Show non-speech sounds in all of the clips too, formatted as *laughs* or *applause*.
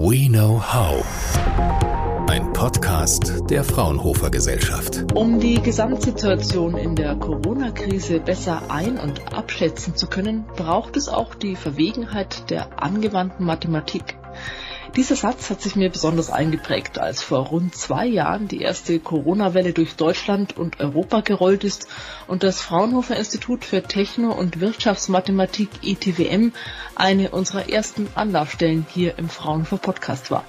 We Know How. Ein Podcast der Fraunhofer Gesellschaft. Um die Gesamtsituation in der Corona-Krise besser ein- und abschätzen zu können, braucht es auch die Verwegenheit der angewandten Mathematik. Dieser Satz hat sich mir besonders eingeprägt, als vor rund zwei Jahren die erste Corona-Welle durch Deutschland und Europa gerollt ist und das Fraunhofer Institut für Techno- und Wirtschaftsmathematik ITWM eine unserer ersten Anlaufstellen hier im Fraunhofer Podcast war.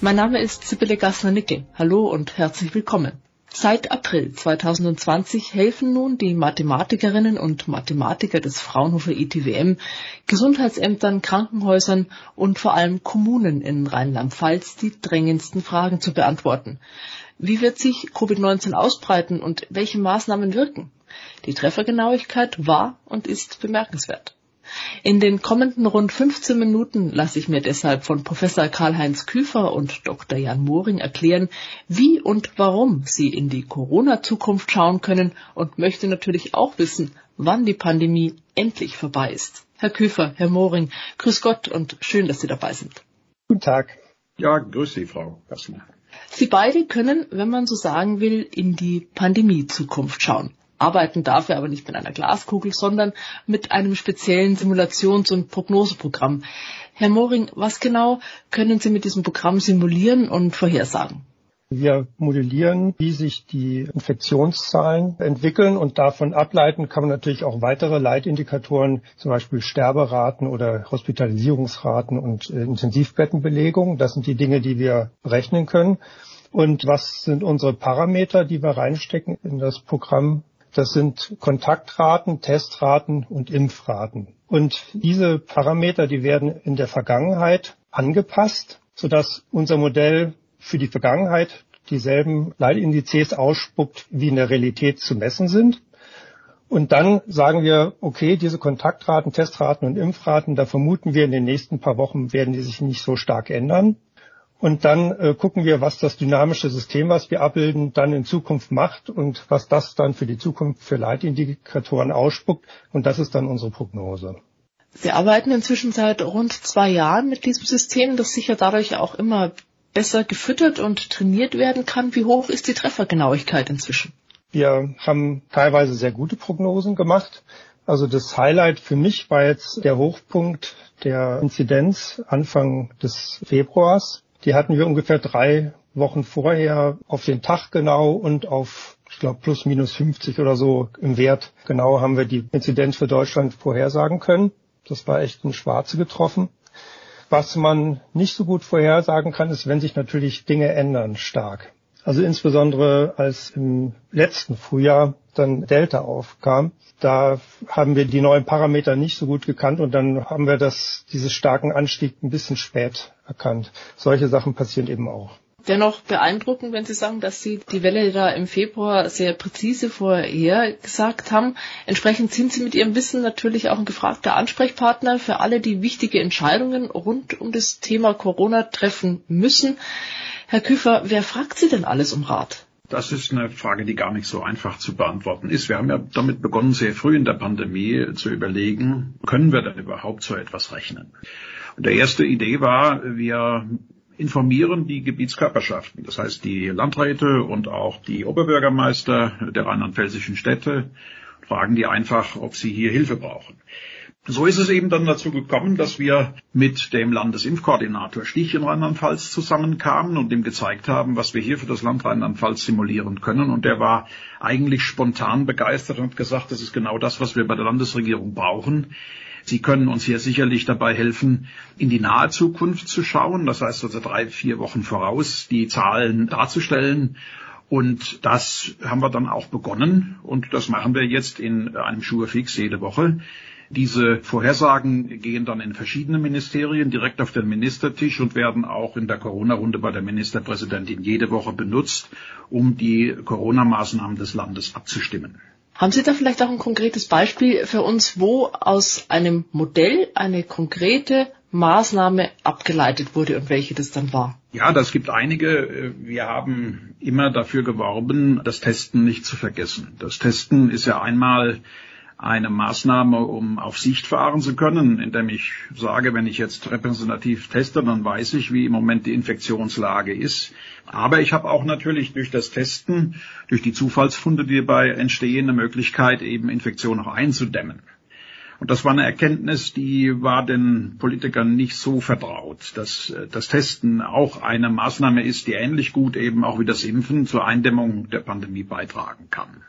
Mein Name ist Sibylle Gassner-Nickel. Hallo und herzlich willkommen. Seit April 2020 helfen nun die Mathematikerinnen und Mathematiker des Fraunhofer ITWM Gesundheitsämtern, Krankenhäusern und vor allem Kommunen in Rheinland-Pfalz die drängendsten Fragen zu beantworten. Wie wird sich Covid-19 ausbreiten und welche Maßnahmen wirken? Die Treffergenauigkeit war und ist bemerkenswert. In den kommenden rund 15 Minuten lasse ich mir deshalb von Professor Karl-Heinz Küfer und Dr. Jan Moring erklären, wie und warum Sie in die Corona-Zukunft schauen können und möchte natürlich auch wissen, wann die Pandemie endlich vorbei ist. Herr Küfer, Herr Moring, grüß Gott und schön, dass Sie dabei sind. Guten Tag. Ja, grüß Sie, Frau Gassner. Sie beide können, wenn man so sagen will, in die Pandemie-Zukunft schauen. Arbeiten darf er aber nicht mit einer Glaskugel, sondern mit einem speziellen Simulations- und Prognoseprogramm. Herr Moring, was genau können Sie mit diesem Programm simulieren und vorhersagen? Wir modellieren, wie sich die Infektionszahlen entwickeln und davon ableiten kann man natürlich auch weitere Leitindikatoren, zum Beispiel Sterberaten oder Hospitalisierungsraten und äh, Intensivbettenbelegung. Das sind die Dinge, die wir berechnen können. Und was sind unsere Parameter, die wir reinstecken in das Programm? Das sind Kontaktraten, Testraten und Impfraten. Und diese Parameter, die werden in der Vergangenheit angepasst, sodass unser Modell für die Vergangenheit dieselben Leitindizes ausspuckt, wie in der Realität zu messen sind. Und dann sagen wir, okay, diese Kontaktraten, Testraten und Impfraten, da vermuten wir in den nächsten paar Wochen werden die sich nicht so stark ändern. Und dann äh, gucken wir, was das dynamische System, was wir abbilden, dann in Zukunft macht und was das dann für die Zukunft für Leitindikatoren ausspuckt. Und das ist dann unsere Prognose. Sie arbeiten inzwischen seit rund zwei Jahren mit diesem System, das sicher dadurch auch immer besser gefüttert und trainiert werden kann. Wie hoch ist die Treffergenauigkeit inzwischen? Wir haben teilweise sehr gute Prognosen gemacht. Also das Highlight für mich war jetzt der Hochpunkt der Inzidenz Anfang des Februars. Die hatten wir ungefähr drei Wochen vorher auf den Tag genau und auf, ich glaube, plus minus 50 oder so im Wert genau haben wir die Inzidenz für Deutschland vorhersagen können. Das war echt ein Schwarze getroffen. Was man nicht so gut vorhersagen kann, ist, wenn sich natürlich Dinge ändern stark. Also insbesondere als im letzten Frühjahr dann Delta aufkam, da haben wir die neuen Parameter nicht so gut gekannt und dann haben wir das, dieses starken Anstieg ein bisschen spät erkannt. Solche Sachen passieren eben auch. Dennoch beeindruckend, wenn Sie sagen, dass Sie die Welle da im Februar sehr präzise vorhergesagt haben. Entsprechend sind Sie mit Ihrem Wissen natürlich auch ein gefragter Ansprechpartner für alle, die wichtige Entscheidungen rund um das Thema Corona treffen müssen. Herr Küfer, wer fragt Sie denn alles um Rat? Das ist eine Frage, die gar nicht so einfach zu beantworten ist. Wir haben ja damit begonnen, sehr früh in der Pandemie zu überlegen, können wir denn überhaupt so etwas rechnen? Und der erste Idee war, wir informieren die Gebietskörperschaften, das heißt die Landräte und auch die Oberbürgermeister der rheinland-pfälzischen Städte, fragen die einfach, ob sie hier Hilfe brauchen. So ist es eben dann dazu gekommen, dass wir mit dem Landesimpfkoordinator Stich in Rheinland-Pfalz zusammenkamen und ihm gezeigt haben, was wir hier für das Land Rheinland-Pfalz simulieren können. Und der war eigentlich spontan begeistert und hat gesagt, das ist genau das, was wir bei der Landesregierung brauchen. Sie können uns hier sicherlich dabei helfen, in die nahe Zukunft zu schauen. Das heißt also drei, vier Wochen voraus die Zahlen darzustellen und das haben wir dann auch begonnen und das machen wir jetzt in einem Schurfix jede Woche. Diese Vorhersagen gehen dann in verschiedene Ministerien direkt auf den Ministertisch und werden auch in der Corona-Runde bei der Ministerpräsidentin jede Woche benutzt, um die Corona-Maßnahmen des Landes abzustimmen. Haben Sie da vielleicht auch ein konkretes Beispiel für uns, wo aus einem Modell eine konkrete Maßnahme abgeleitet wurde und welche das dann war? Ja, das gibt einige. Wir haben immer dafür geworben, das Testen nicht zu vergessen. Das Testen ist ja einmal eine Maßnahme, um auf Sicht fahren zu können, indem ich sage, wenn ich jetzt repräsentativ teste, dann weiß ich, wie im Moment die Infektionslage ist. Aber ich habe auch natürlich durch das Testen, durch die Zufallsfunde, die dabei entstehen, eine Möglichkeit, eben Infektionen auch einzudämmen. Und das war eine Erkenntnis, die war den Politikern nicht so vertraut, dass das Testen auch eine Maßnahme ist, die ähnlich gut eben auch wie das Impfen zur Eindämmung der Pandemie beitragen kann.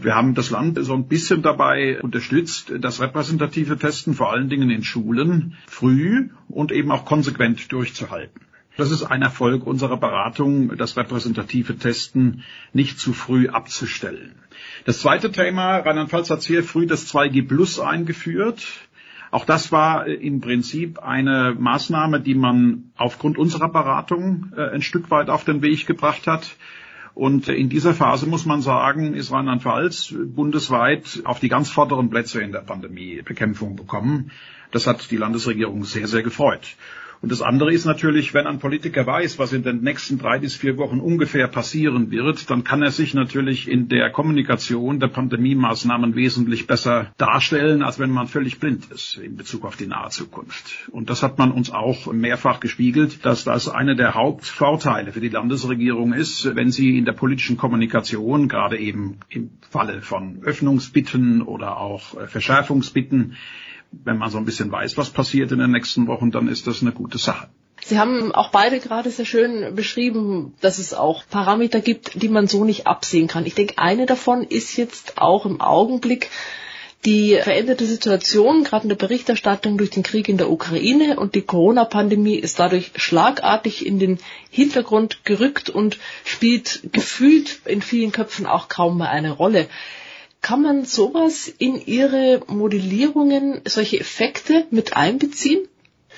Und wir haben das Land so ein bisschen dabei unterstützt, das repräsentative Testen vor allen Dingen in Schulen früh und eben auch konsequent durchzuhalten. Das ist ein Erfolg unserer Beratung, das repräsentative Testen nicht zu früh abzustellen. Das zweite Thema, Rheinland-Pfalz hat sehr früh das 2G Plus eingeführt. Auch das war im Prinzip eine Maßnahme, die man aufgrund unserer Beratung äh, ein Stück weit auf den Weg gebracht hat. Und in dieser Phase muss man sagen, ist Rheinland-Pfalz bundesweit auf die ganz vorderen Plätze in der Pandemiebekämpfung bekommen. Das hat die Landesregierung sehr, sehr gefreut. Und das andere ist natürlich, wenn ein Politiker weiß, was in den nächsten drei bis vier Wochen ungefähr passieren wird, dann kann er sich natürlich in der Kommunikation der Pandemie-Maßnahmen wesentlich besser darstellen, als wenn man völlig blind ist in Bezug auf die nahe Zukunft. Und das hat man uns auch mehrfach gespiegelt, dass das einer der Hauptvorteile für die Landesregierung ist, wenn sie in der politischen Kommunikation, gerade eben im Falle von Öffnungsbitten oder auch äh, Verschärfungsbitten, wenn man so ein bisschen weiß, was passiert in den nächsten Wochen, dann ist das eine gute Sache. Sie haben auch beide gerade sehr schön beschrieben, dass es auch Parameter gibt, die man so nicht absehen kann. Ich denke, eine davon ist jetzt auch im Augenblick die veränderte Situation, gerade in der Berichterstattung durch den Krieg in der Ukraine und die Corona-Pandemie ist dadurch schlagartig in den Hintergrund gerückt und spielt gefühlt in vielen Köpfen auch kaum mehr eine Rolle. Kann man sowas in Ihre Modellierungen, solche Effekte mit einbeziehen?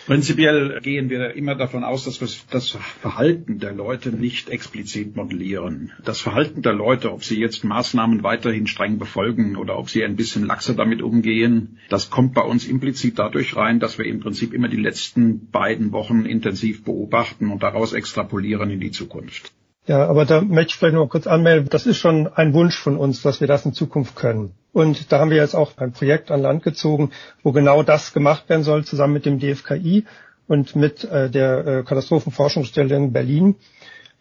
Prinzipiell gehen wir immer davon aus, dass wir das Verhalten der Leute nicht explizit modellieren. Das Verhalten der Leute, ob sie jetzt Maßnahmen weiterhin streng befolgen oder ob sie ein bisschen laxer damit umgehen, das kommt bei uns implizit dadurch rein, dass wir im Prinzip immer die letzten beiden Wochen intensiv beobachten und daraus extrapolieren in die Zukunft. Ja, aber da möchte ich vielleicht noch kurz anmelden. Das ist schon ein Wunsch von uns, dass wir das in Zukunft können. Und da haben wir jetzt auch ein Projekt an Land gezogen, wo genau das gemacht werden soll, zusammen mit dem DFKI und mit äh, der äh, Katastrophenforschungsstelle in Berlin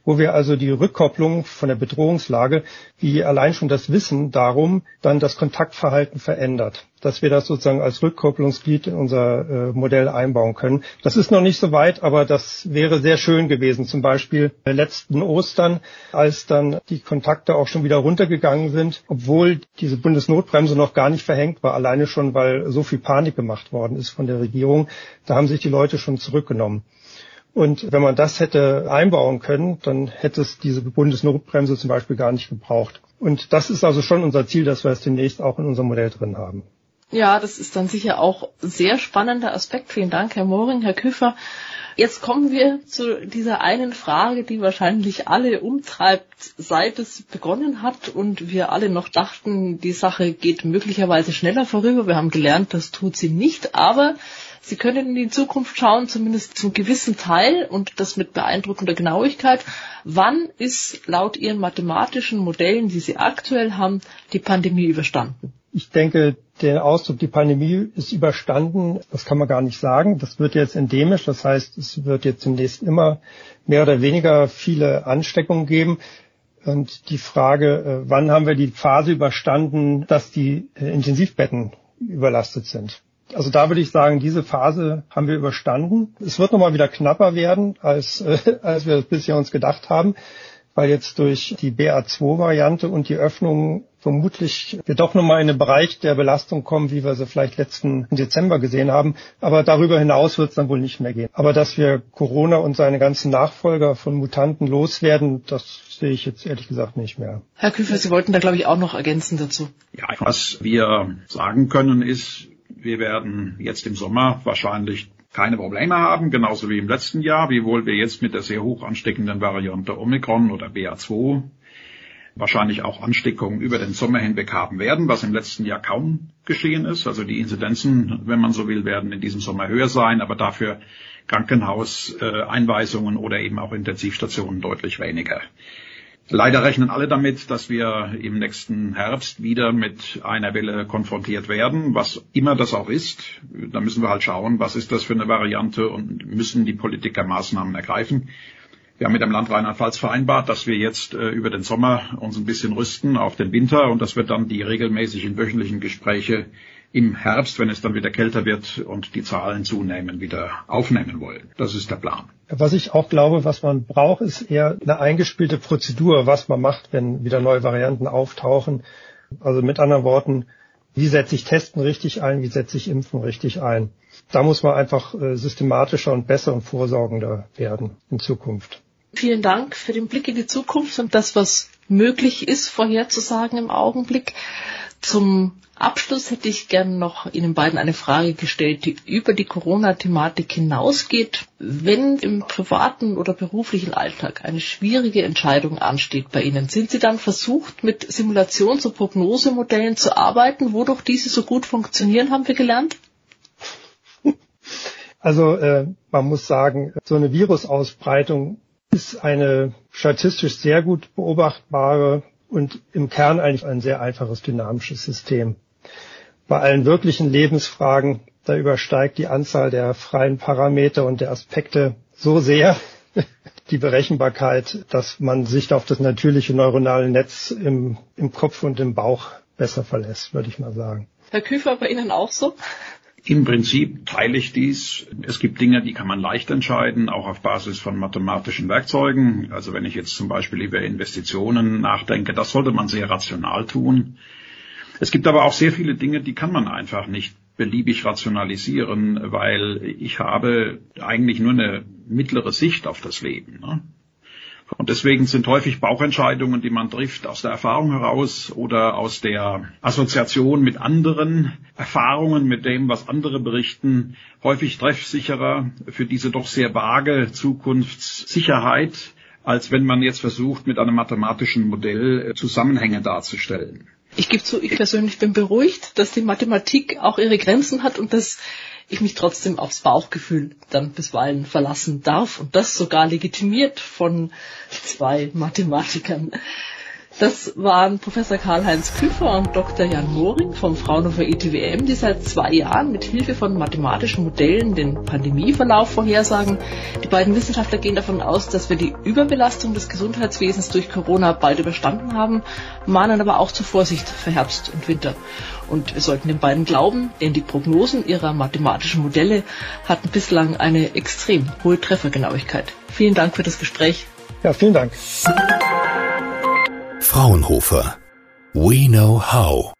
wo wir also die Rückkopplung von der Bedrohungslage, wie allein schon das Wissen darum, dann das Kontaktverhalten verändert, dass wir das sozusagen als Rückkopplungsglied in unser äh, Modell einbauen können. Das ist noch nicht so weit, aber das wäre sehr schön gewesen. Zum Beispiel letzten Ostern, als dann die Kontakte auch schon wieder runtergegangen sind, obwohl diese Bundesnotbremse noch gar nicht verhängt war, alleine schon, weil so viel Panik gemacht worden ist von der Regierung. Da haben sich die Leute schon zurückgenommen. Und wenn man das hätte einbauen können, dann hätte es diese Bundesnotbremse zum Beispiel gar nicht gebraucht. Und das ist also schon unser Ziel, dass wir es demnächst auch in unserem Modell drin haben. Ja, das ist dann sicher auch sehr spannender Aspekt. Vielen Dank, Herr Moring, Herr Küfer. Jetzt kommen wir zu dieser einen Frage, die wahrscheinlich alle umtreibt, seit es begonnen hat und wir alle noch dachten, die Sache geht möglicherweise schneller vorüber. Wir haben gelernt, das tut sie nicht, aber Sie können in die Zukunft schauen, zumindest zum gewissen Teil und das mit beeindruckender Genauigkeit. Wann ist laut Ihren mathematischen Modellen, die Sie aktuell haben, die Pandemie überstanden? Ich denke, der Ausdruck, die Pandemie ist überstanden, das kann man gar nicht sagen. Das wird jetzt endemisch, das heißt, es wird jetzt zunächst immer mehr oder weniger viele Ansteckungen geben. Und die Frage, äh, wann haben wir die Phase überstanden, dass die äh, Intensivbetten überlastet sind? Also da würde ich sagen, diese Phase haben wir überstanden. Es wird nochmal wieder knapper werden, als, äh, *laughs* als wir bisher uns gedacht haben, weil jetzt durch die BA2-Variante und die Öffnung vermutlich wir doch nochmal in den Bereich der Belastung kommen, wie wir sie vielleicht letzten Dezember gesehen haben. Aber darüber hinaus wird es dann wohl nicht mehr gehen. Aber dass wir Corona und seine ganzen Nachfolger von Mutanten loswerden, das sehe ich jetzt ehrlich gesagt nicht mehr. Herr Küfer, Sie wollten da, glaube ich, auch noch ergänzen dazu. Ja, was wir sagen können ist, wir werden jetzt im Sommer wahrscheinlich keine Probleme haben, genauso wie im letzten Jahr, wiewohl wir jetzt mit der sehr hoch ansteckenden Variante Omikron oder BA2 wahrscheinlich auch Ansteckungen über den Sommer hinweg haben werden, was im letzten Jahr kaum geschehen ist. Also die Inzidenzen, wenn man so will, werden in diesem Sommer höher sein, aber dafür Krankenhauseinweisungen oder eben auch Intensivstationen deutlich weniger. Leider rechnen alle damit, dass wir im nächsten Herbst wieder mit einer Welle konfrontiert werden, was immer das auch ist. Da müssen wir halt schauen, was ist das für eine Variante und müssen die Politiker Maßnahmen ergreifen. Wir haben mit dem Land Rheinland-Pfalz vereinbart, dass wir jetzt äh, über den Sommer uns ein bisschen rüsten auf den Winter und dass wir dann die regelmäßigen wöchentlichen Gespräche im Herbst, wenn es dann wieder kälter wird und die Zahlen zunehmen, wieder aufnehmen wollen. Das ist der Plan. Was ich auch glaube, was man braucht, ist eher eine eingespielte Prozedur, was man macht, wenn wieder neue Varianten auftauchen. Also mit anderen Worten, wie setze ich Testen richtig ein, wie setze ich Impfen richtig ein. Da muss man einfach äh, systematischer und besser und vorsorgender werden in Zukunft. Vielen Dank für den Blick in die Zukunft und das, was möglich ist, vorherzusagen im Augenblick. Zum Abschluss hätte ich gern noch Ihnen beiden eine Frage gestellt, die über die Corona-Thematik hinausgeht. Wenn im privaten oder beruflichen Alltag eine schwierige Entscheidung ansteht bei Ihnen, sind Sie dann versucht, mit Simulations- und Prognosemodellen zu arbeiten, wodurch diese so gut funktionieren, haben wir gelernt? *laughs* Also äh, man muss sagen, so eine Virusausbreitung ist eine statistisch sehr gut beobachtbare und im Kern eigentlich ein sehr einfaches dynamisches System. Bei allen wirklichen Lebensfragen, da übersteigt die Anzahl der freien Parameter und der Aspekte so sehr *laughs* die Berechenbarkeit, dass man sich auf das natürliche neuronale Netz im, im Kopf und im Bauch besser verlässt, würde ich mal sagen. Herr Küfer, bei Ihnen auch so? Im Prinzip teile ich dies. Es gibt Dinge, die kann man leicht entscheiden, auch auf Basis von mathematischen Werkzeugen. Also wenn ich jetzt zum Beispiel über Investitionen nachdenke, das sollte man sehr rational tun. Es gibt aber auch sehr viele Dinge, die kann man einfach nicht beliebig rationalisieren, weil ich habe eigentlich nur eine mittlere Sicht auf das Leben. Ne? Und deswegen sind häufig Bauchentscheidungen, die man trifft, aus der Erfahrung heraus oder aus der Assoziation mit anderen Erfahrungen, mit dem, was andere berichten, häufig treffsicherer für diese doch sehr vage Zukunftssicherheit, als wenn man jetzt versucht, mit einem mathematischen Modell äh, Zusammenhänge darzustellen. Ich gebe zu, ich persönlich bin beruhigt, dass die Mathematik auch ihre Grenzen hat und dass ich mich trotzdem aufs Bauchgefühl dann bisweilen verlassen darf und das sogar legitimiert von zwei Mathematikern. Das waren Professor Karl-Heinz Küfer und Dr. Jan Moring vom Fraunhofer ETWM, die seit zwei Jahren mit Hilfe von mathematischen Modellen den Pandemieverlauf vorhersagen. Die beiden Wissenschaftler gehen davon aus, dass wir die Überbelastung des Gesundheitswesens durch Corona bald überstanden haben, mahnen aber auch zur Vorsicht für Herbst und Winter. Und wir sollten den beiden glauben, denn die Prognosen ihrer mathematischen Modelle hatten bislang eine extrem hohe Treffergenauigkeit. Vielen Dank für das Gespräch. Ja, vielen Dank. Fraunhofer. We know how.